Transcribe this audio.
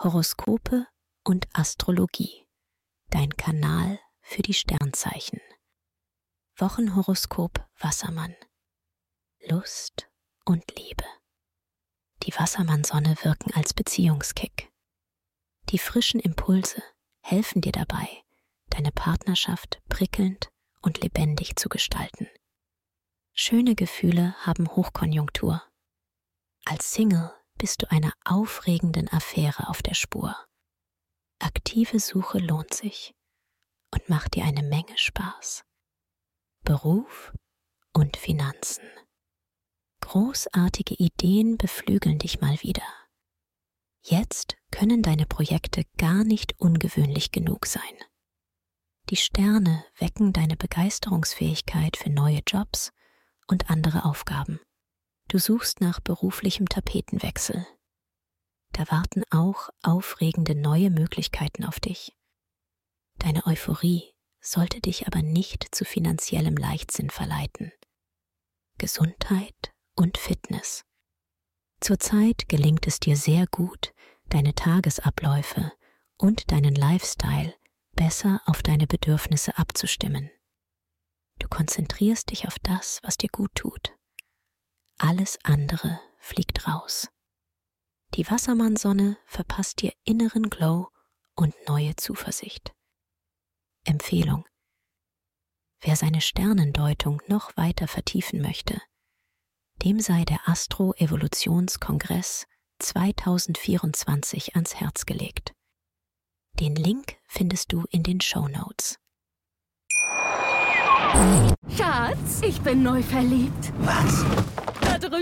Horoskope und Astrologie. Dein Kanal für die Sternzeichen. Wochenhoroskop Wassermann. Lust und Liebe. Die Wassermannsonne wirken als Beziehungskick. Die frischen Impulse helfen dir dabei, deine Partnerschaft prickelnd und lebendig zu gestalten. Schöne Gefühle haben Hochkonjunktur. Als Single bist du einer aufregenden Affäre auf der Spur. Aktive Suche lohnt sich und macht dir eine Menge Spaß. Beruf und Finanzen. Großartige Ideen beflügeln dich mal wieder. Jetzt können deine Projekte gar nicht ungewöhnlich genug sein. Die Sterne wecken deine Begeisterungsfähigkeit für neue Jobs und andere Aufgaben. Du suchst nach beruflichem Tapetenwechsel. Da warten auch aufregende neue Möglichkeiten auf dich. Deine Euphorie sollte dich aber nicht zu finanziellem Leichtsinn verleiten. Gesundheit und Fitness. Zurzeit gelingt es dir sehr gut, deine Tagesabläufe und deinen Lifestyle besser auf deine Bedürfnisse abzustimmen. Du konzentrierst dich auf das, was dir gut tut. Alles andere fliegt raus. Die Wassermannsonne verpasst dir inneren Glow und neue Zuversicht. Empfehlung. Wer seine Sternendeutung noch weiter vertiefen möchte, dem sei der Astro-Evolutionskongress 2024 ans Herz gelegt. Den Link findest du in den Show Notes. Schatz, ich bin neu verliebt. Was?